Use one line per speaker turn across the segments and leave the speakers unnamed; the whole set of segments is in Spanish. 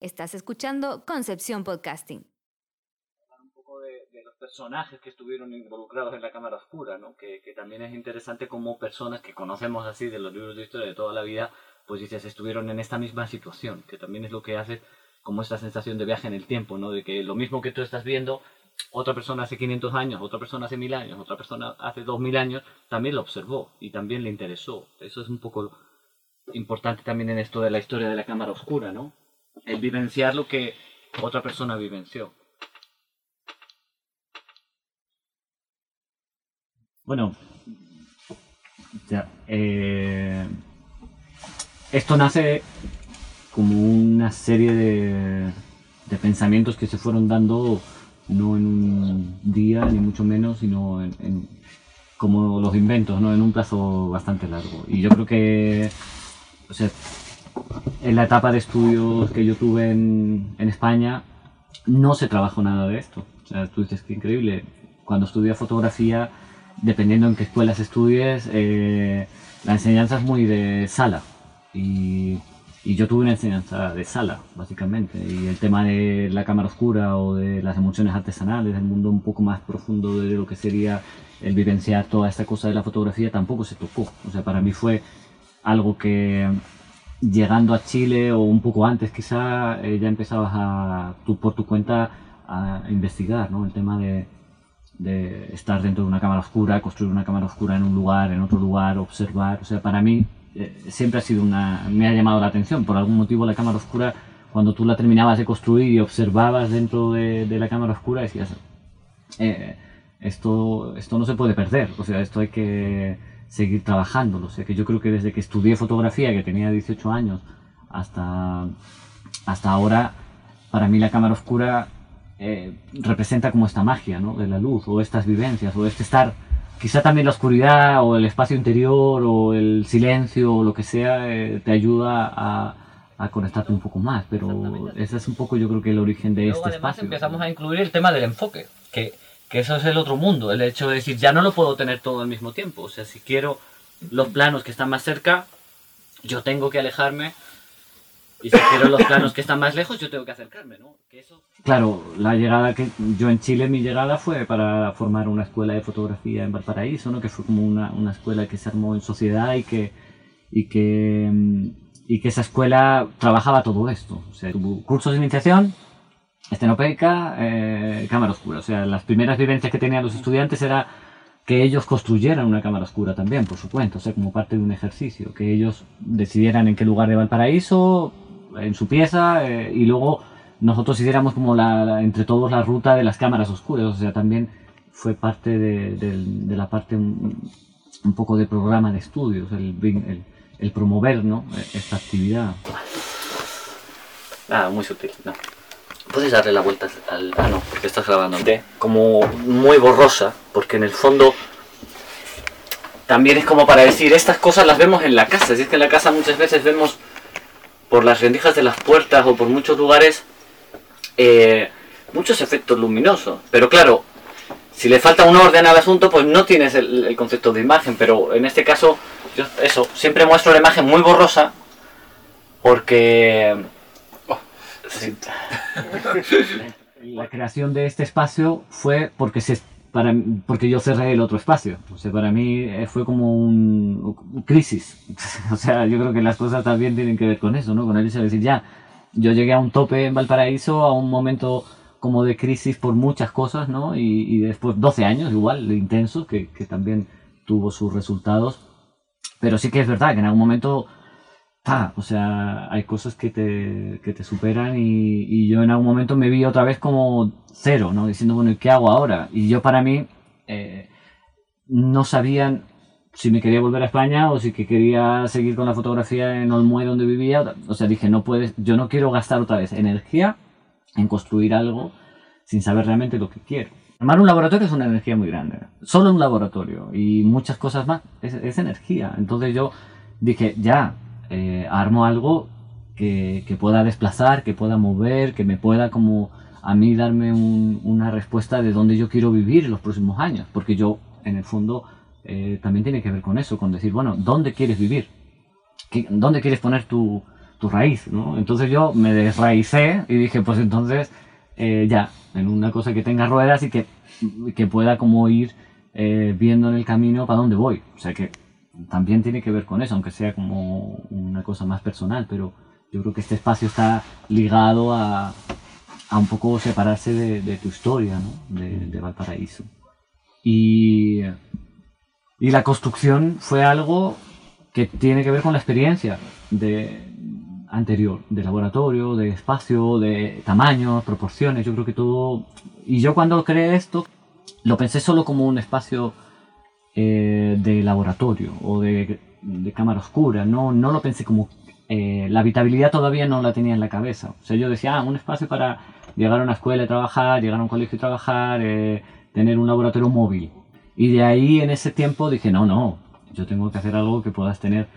Estás escuchando Concepción Podcasting.
Un poco de, de, los personajes que estuvieron involucrados en la cámara oscura, ¿no? Que, que, también es interesante como personas que conocemos así de los libros de historia de toda la vida, pues dices, estuvieron en esta misma situación, que también es lo que hace como esta sensación de viaje en el tiempo, ¿no? De que lo mismo que tú estás viendo, otra persona hace 500 años, otra persona hace 1000 años, otra persona hace 2000 años, también lo observó y también le interesó. Eso es un poco importante también en esto de la historia de la cámara oscura, ¿no? El vivenciar lo que otra persona vivenció. Bueno, eh, esto nace como una serie de, pensamientos que se fueron dando no en un día, ni mucho menos, sino en, como los inventos, ¿no? en un plazo bastante largo. Y yo creo que en la etapa de estudios que yo tuve en, en España no se trabajó nada de esto. O sea, tú dices que increíble. Cuando estudié fotografía, dependiendo en qué escuelas estudies, eh, la enseñanza es muy de sala. Y, y, yo tuve una enseñanza de sala, básicamente. Y el tema de la cámara oscura o de las emociones artesanales, el mundo un poco más profundo de lo que sería el vivenciar toda esta cosa de la fotografía, tampoco se tocó. O sea, para mí fue algo que llegando a Chile o un poco antes quizá eh, ya empezabas a tú por tu cuenta a investigar ¿no? el tema de, de, estar dentro de una cámara oscura construir una cámara oscura en un lugar en otro lugar observar. O sea para mí eh, siempre ha sido una me ha llamado la atención. Por algún motivo la cámara oscura cuando tú la terminabas de construir y observabas dentro de, de la cámara oscura decías eh, esto esto no se puede perder. O sea esto hay que seguir trabajándolo. O sea que yo creo que desde que estudié fotografía, que tenía 18 años, hasta, hasta ahora, para mí la cámara oscura eh, representa como esta magia ¿no? de la luz, o estas vivencias, o este estar, quizá también la oscuridad, o el espacio interior, o el silencio, o lo que sea, eh, te ayuda a, a conectarte un poco más, pero ese es un poco yo creo que el origen de
Luego,
este
además
espacio.
empezamos a incluir el tema del enfoque, que que eso es el otro mundo, el hecho de decir, ya no lo puedo tener todo al mismo tiempo, o sea, si quiero los planos que están más cerca, yo tengo que alejarme, y si quiero los planos que están más lejos, yo tengo que acercarme, ¿no? Que eso...
Claro, la llegada que yo en Chile, mi llegada fue para formar una escuela de fotografía en Valparaíso, ¿no? Que fue como una, una escuela que se armó en sociedad y que, y que, y que esa escuela trabajaba todo esto, o sea, tuvo cursos de iniciación, estenopeica, eh, cámara oscura. O sea, las primeras vivencias que tenían los estudiantes era que ellos construyeran una cámara oscura también, por su cuenta, o sea, como parte de un ejercicio, que ellos decidieran en qué lugar de Valparaíso, en su pieza, eh, y luego nosotros hiciéramos como la, entre todos la ruta de las cámaras oscuras, o sea, también fue parte de, la parte un, poco de programa de estudios, el, el, promover ¿no? esta actividad.
Ah, muy sutil, no puedes darle la vuelta al... Ah, no, porque estás grabando. Como muy borrosa, porque en el fondo también es como para decir, estas cosas las vemos en la casa. Si es que en la casa muchas veces vemos por las rendijas de las puertas o por muchos lugares eh, muchos efectos luminosos. Pero claro, si le falta un orden al asunto, pues no tienes el, el concepto de imagen. Pero en este caso, yo eso, siempre muestro la imagen muy borrosa porque
La creación de este espacio fue porque se para, porque yo cerré el otro espacio. O sea, para mí eh, fue como un, un, crisis. O sea, yo creo que las cosas también tienen que ver con eso, ¿no? Con el de decir, ya, yo llegué a un tope en Valparaíso, a un momento como de crisis por muchas cosas, ¿no? Y, después 12 años igual, de intenso, que, que también tuvo sus resultados. Pero sí que es verdad que en algún momento O sea, hay cosas que te, que te superan y, y, yo en algún momento me vi otra vez como cero, ¿no? Diciendo, bueno, ¿y qué hago ahora? Y yo para mí eh, no sabían si me quería volver a España o si que quería seguir con la fotografía en Olmué donde vivía. O sea, dije, no puedes, yo no quiero gastar otra vez energía en construir algo sin saber realmente lo que quiero. Armar un laboratorio es una energía muy grande. Solo un laboratorio y muchas cosas más es, es energía. Entonces yo dije, ya, eh, armo algo que, que, pueda desplazar, que pueda mover, que me pueda como a mí darme un, una respuesta de dónde yo quiero vivir los próximos años, porque yo en el fondo eh, también tiene que ver con eso, con decir, bueno, ¿dónde quieres vivir? ¿Qué, ¿Dónde quieres poner tu, tu raíz, ¿no? Entonces yo me desraicé y dije, pues entonces eh, ya, en una cosa que tenga ruedas y que, que pueda como ir eh, viendo en el camino para dónde voy. O sea que también tiene que ver con eso, aunque sea como una cosa más personal, pero yo creo que este espacio está ligado a, a un poco separarse de, tu historia, ¿no? de, de Valparaíso. Y, y la construcción fue algo que tiene que ver con la experiencia de, anterior, de laboratorio, de espacio, de tamaños, proporciones, yo creo que todo... Y yo cuando creé esto, lo pensé solo como un espacio eh, de laboratorio o de, de cámara oscura, no, no lo pensé como... eh, la habitabilidad todavía no la tenía en la cabeza. O sea, yo decía, ah, un espacio para llegar a una escuela y trabajar, llegar a un colegio y trabajar, eh, tener un laboratorio móvil. Y de ahí en ese tiempo dije, no, no, yo tengo que hacer algo que puedas tener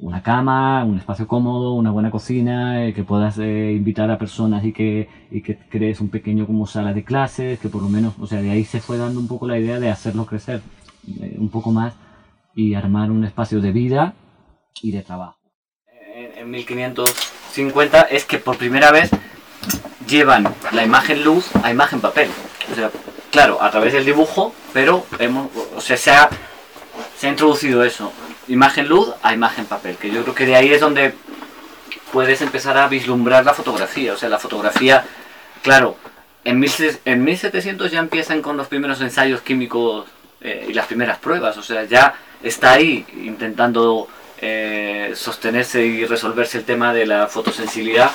una cama, un espacio cómodo, una buena cocina, eh, que puedas eh, invitar a personas y que, y que crees un pequeño como sala de clases, que por lo menos, o sea, de ahí se fue dando un poco la idea de hacerlo crecer eh, un poco más y armar un espacio de vida y de trabajo.
en, en 1550 es que por primera vez llevan la imagen luz a imagen papel. O sea, claro, a través del dibujo, pero hemos, o sea, se ha, se ha introducido eso, imagen luz a imagen papel, que yo creo que de ahí es donde puedes empezar a vislumbrar la fotografía. O sea, la fotografía, claro, en, 1600 en 1700 ya empiezan con los primeros ensayos químicos eh, y las primeras pruebas. O sea, ya está ahí intentando eh, sostenerse y resolverse el tema de la fotosensibilidad.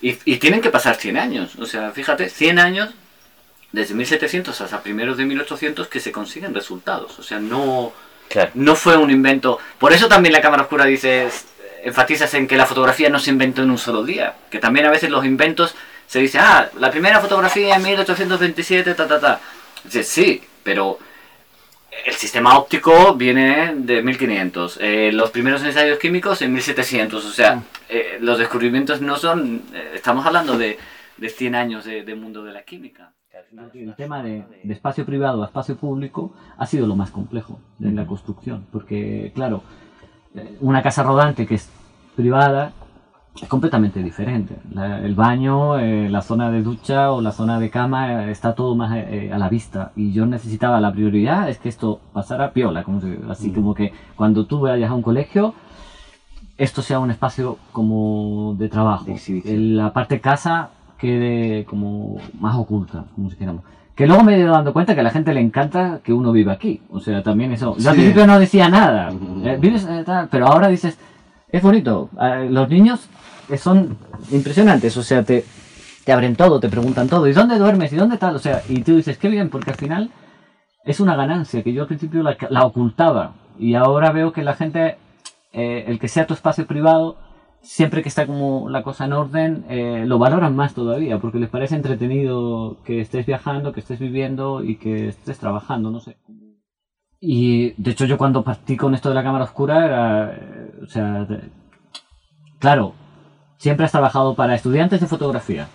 Y, y tienen que pasar 100 años. O sea, fíjate, 100 años desde 1700 hasta primeros de 1800 que se consiguen resultados. O sea, no,
Claro.
no fue un invento. Por eso también la cámara oscura dices, enfatizas en que la fotografía no se inventó en un solo día. Que también a veces los inventos se dice, ah, la primera fotografía en 1827, ta, ta, ta. Dices, sí, pero el sistema óptico viene de 1500. eh, los primeros ensayos químicos en 1700. O sea, eh, los descubrimientos no son. eh, estamos hablando de, de 100 años de, de mundo de la química.
El tema de, de espacio privado a espacio público ha sido lo más complejo en la construcción, porque claro, eh, una casa rodante que es privada es completamente diferente. La- el baño, eh, la zona de ducha o la zona de cama eh, está todo más eh, a la vista y yo necesitaba la prioridad es que esto pasara piola, como se- así como que cuando tú vayas a un colegio esto sea un espacio como de trabajo.
De
la parte casa quede como más oculta, como si queramos. Que luego me he ido dando cuenta que a la gente le encanta que uno viva aquí. O sea, también eso. Yo al
Sí.
principio no decía nada. Eh, vives, eh, tal, pero ahora dices, es bonito. Eh, los niños son impresionantes. O sea, te, te abren todo, te preguntan todo. ¿Y dónde duermes? ¿Y dónde tal? O sea, y tú dices, qué bien, porque al final es una ganancia que yo al principio la, la ocultaba. Y ahora veo que la gente, eh, el que sea tu espacio privado, siempre que está como la cosa en orden, eh, lo valoran más todavía, porque les parece entretenido que estés viajando, que estés viviendo y que estés trabajando, no sé. Y de hecho yo cuando partí con esto de la cámara oscura era, o sea, claro, siempre has trabajado para estudiantes de fotografía,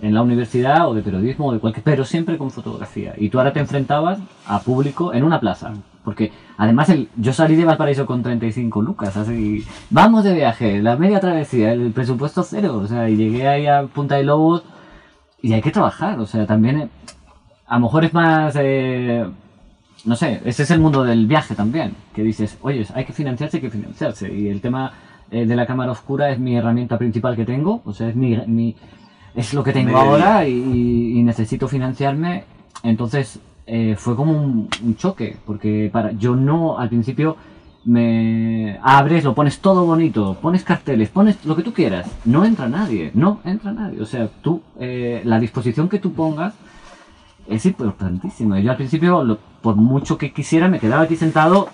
en la universidad o de periodismo o de cualquier, pero siempre con fotografía. Y tú ahora te enfrentabas a público en una plaza. Porque además el, yo salí de Valparaíso con 35 lucas, así, vamos de viaje, la media travesía, el presupuesto cero, o sea, llegué ahí a Punta de Lobos y hay que trabajar, o sea, también eh, a lo mejor es más, eh, no sé, ese es el mundo del viaje también, que dices, oye, hay que financiarse, hay que financiarse, y el tema eh, de la cámara oscura es mi herramienta principal que tengo, o sea, es mi, mi- es lo que tengo ahora y, y necesito financiarme, entonces eh, fue como un, un choque, porque para yo no, al principio me abres, lo pones todo bonito, pones carteles, pones lo que tú quieras, no entra nadie, no entra nadie, o sea, tú, eh, la disposición que tú pongas es importantísimo. Yo al principio, lo- por mucho que quisiera, me quedaba aquí sentado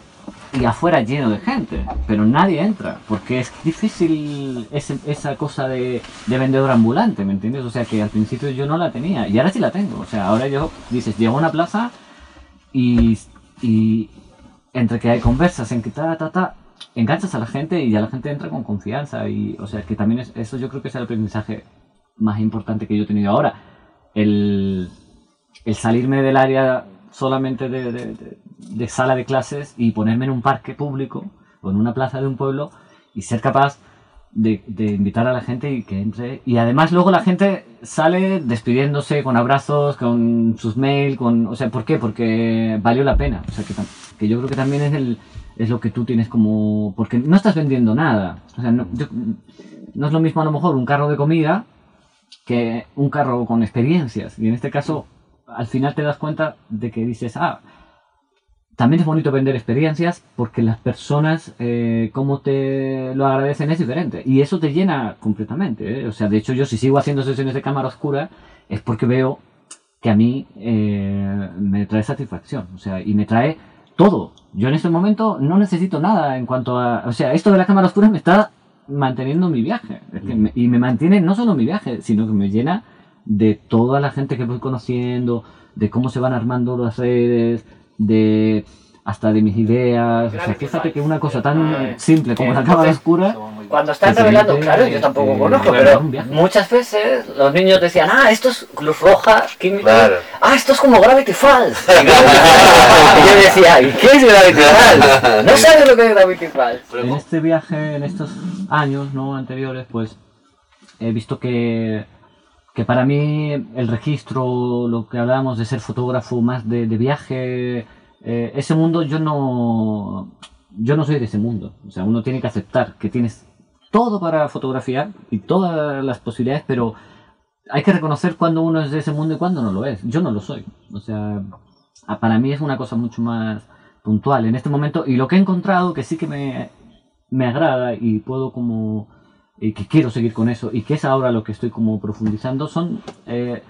y afuera lleno de gente, pero nadie entra, porque es difícil ese- esa cosa de, de vendedor ambulante, ¿me entiendes? O sea que al principio yo no la tenía y ahora sí la tengo. O sea, ahora yo, dices, llego a una plaza y, y entre que hay conversas, en que ta, ta, ta, enganchas a la gente y ya la gente entra con confianza. Y, o sea, que también es, eso yo creo que es el aprendizaje más importante que yo he tenido ahora. El, el salirme del área solamente de, de- sala de clases y ponerme en un parque público o en una plaza de un pueblo y ser capaz de, invitar a la gente y que entre. Y además luego la gente sale despidiéndose con abrazos, con sus mails, con... O sea, ¿por qué? Porque valió la pena. O sea, que, que yo creo que también es, el, es lo que tú tienes como... Porque no estás vendiendo nada. O sea, no, no es lo mismo a lo mejor un carro de comida que un carro con experiencias. Y en este caso, al final te das cuenta de que dices, ah, también es bonito vender experiencias porque las personas, eh, cómo te lo agradecen es diferente. Y eso te llena completamente. ¿eh? O sea, de hecho, yo si sigo haciendo sesiones de cámara oscura es porque veo que a mí eh, me trae satisfacción. O sea, y me trae todo. Yo en este momento no necesito nada en cuanto a... O sea, esto de la cámara oscura me está manteniendo mi viaje. Es que me- y me mantiene no solo mi viaje, sino que me llena de toda la gente que voy conociendo, de cómo se van armando las redes, de hasta de mis ideas. O sea, fíjate que una cosa tan simple como la cámara oscura
Cuando están revelando, claro, yo tampoco
eh,
conozco, pero muchas veces los niños decían, ah, esto es luz roja, química.
Claro.
Ah, esto es como Gravity Falls. y yo decía, ¿y qué es Gravity Falls? No sabes lo que es Gravity Falls.
En este viaje, en estos años no anteriores, pues he visto que, que para mí el registro, lo que hablábamos de ser fotógrafo más de, de viaje, eh, ese mundo yo no, yo no soy de ese mundo. O sea, uno tiene que aceptar que tienes todo para fotografiar y todas las posibilidades, pero hay que reconocer cuando uno es de ese mundo y cuando no lo es. Yo no lo soy. O sea, para mí es una cosa mucho más puntual en este momento y lo que he encontrado que sí que me, me agrada y puedo como y que quiero seguir con eso y que es ahora lo que estoy como profundizando son eh,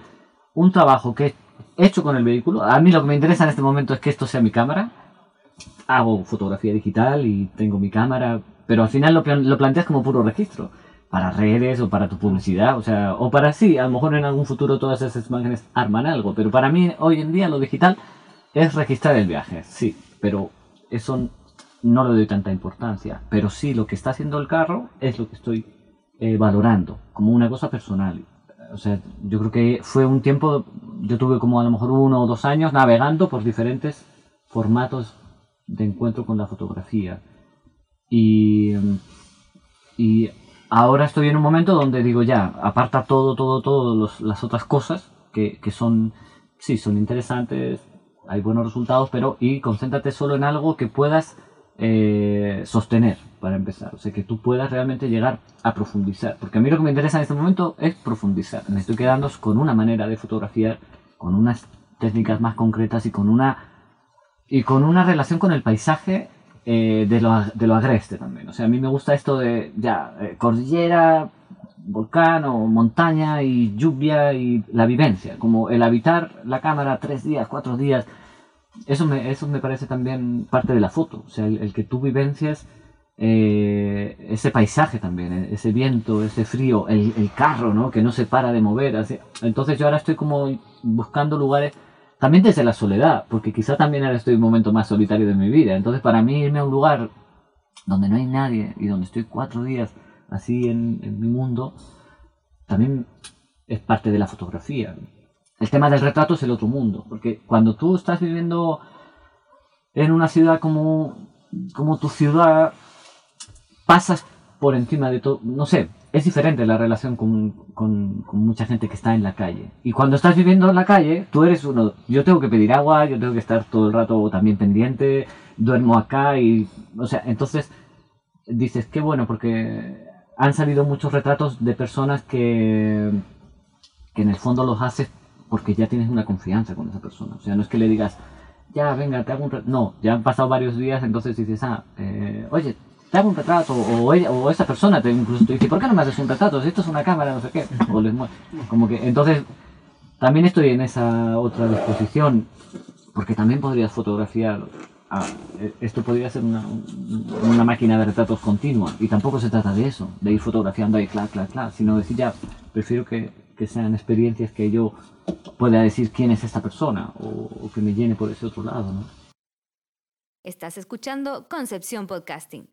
un trabajo que he hecho con el vehículo a mí lo que me interesa en este momento es que esto sea mi cámara hago fotografía digital y tengo mi cámara pero al final lo, lo planteas como puro registro para redes o para tu publicidad o sea o para sí a lo mejor en algún futuro todas esas imágenes arman algo pero para mí hoy en día lo digital es registrar el viaje, sí, pero eso no le doy tanta importancia. Pero sí, lo que está haciendo el carro es lo que estoy eh, valorando, como una cosa personal. O sea, yo creo que fue un tiempo, yo tuve como a lo mejor uno o dos años navegando por diferentes formatos de encuentro con la fotografía. Y, y ahora estoy en un momento donde digo ya, aparta todo, todo, los- las otras cosas que, que son, sí, son interesantes, hay buenos resultados, pero y concéntrate solo en algo que puedas eh, sostener para empezar, o sea, que tú puedas realmente llegar a profundizar, porque a mí lo que me interesa en este momento es profundizar, me estoy quedando con una manera de fotografiar, con unas técnicas más concretas y con una y con una relación con el paisaje eh, de, lo, de lo agreste también. O sea, a mí me gusta esto de ya eh, cordillera, volcán o montaña y lluvia y la vivencia, como el habitar la cámara tres días, cuatro días. Eso me, eso me parece también parte de la foto, o sea, el que tú vivencias eh, ese paisaje también, eh, ese viento, ese frío, el, el carro, ¿no? Que no se para de mover. así. Entonces yo ahora estoy como buscando lugares, también desde la soledad, porque quizá también ahora estoy en un momento más solitario de mi vida. Entonces para mí irme a un lugar donde no hay nadie y donde estoy cuatro días así en, en mi mundo, también es parte de la fotografía. El tema del retrato es el otro mundo, porque cuando tú estás viviendo en una ciudad como, como tu ciudad, pasas por encima de todo, no sé, es diferente la relación con, con- con mucha gente que está en la calle. Y cuando estás viviendo en la calle, tú eres uno, yo tengo que pedir agua, yo tengo que estar todo el rato también pendiente, duermo acá y, o sea, entonces dices, qué bueno, porque han salido muchos retratos de personas que, que en el fondo los haces porque ya tienes una confianza con esa persona. O sea, no es que le digas, ya, venga, te hago un. No, ya han pasado varios días, entonces dices, ah, eh, oye, te hago un retrato. O, ella, o esa persona te incluso te dice, ¿por qué no me haces un retrato? Si esto es una cámara, no sé qué. O les Como que, entonces, también estoy en esa otra disposición, porque también podrías fotografiar. ah, eh, esto podría ser una, un- una máquina de retratos continua, y tampoco se trata de eso, de ir fotografiando ahí, clac, clac, clac, sino decir ya, prefiero que, que sean experiencias que yo pueda decir quién es esta persona, o, o que me llene por ese otro lado, ¿no?
Estás escuchando Concepción Podcasting.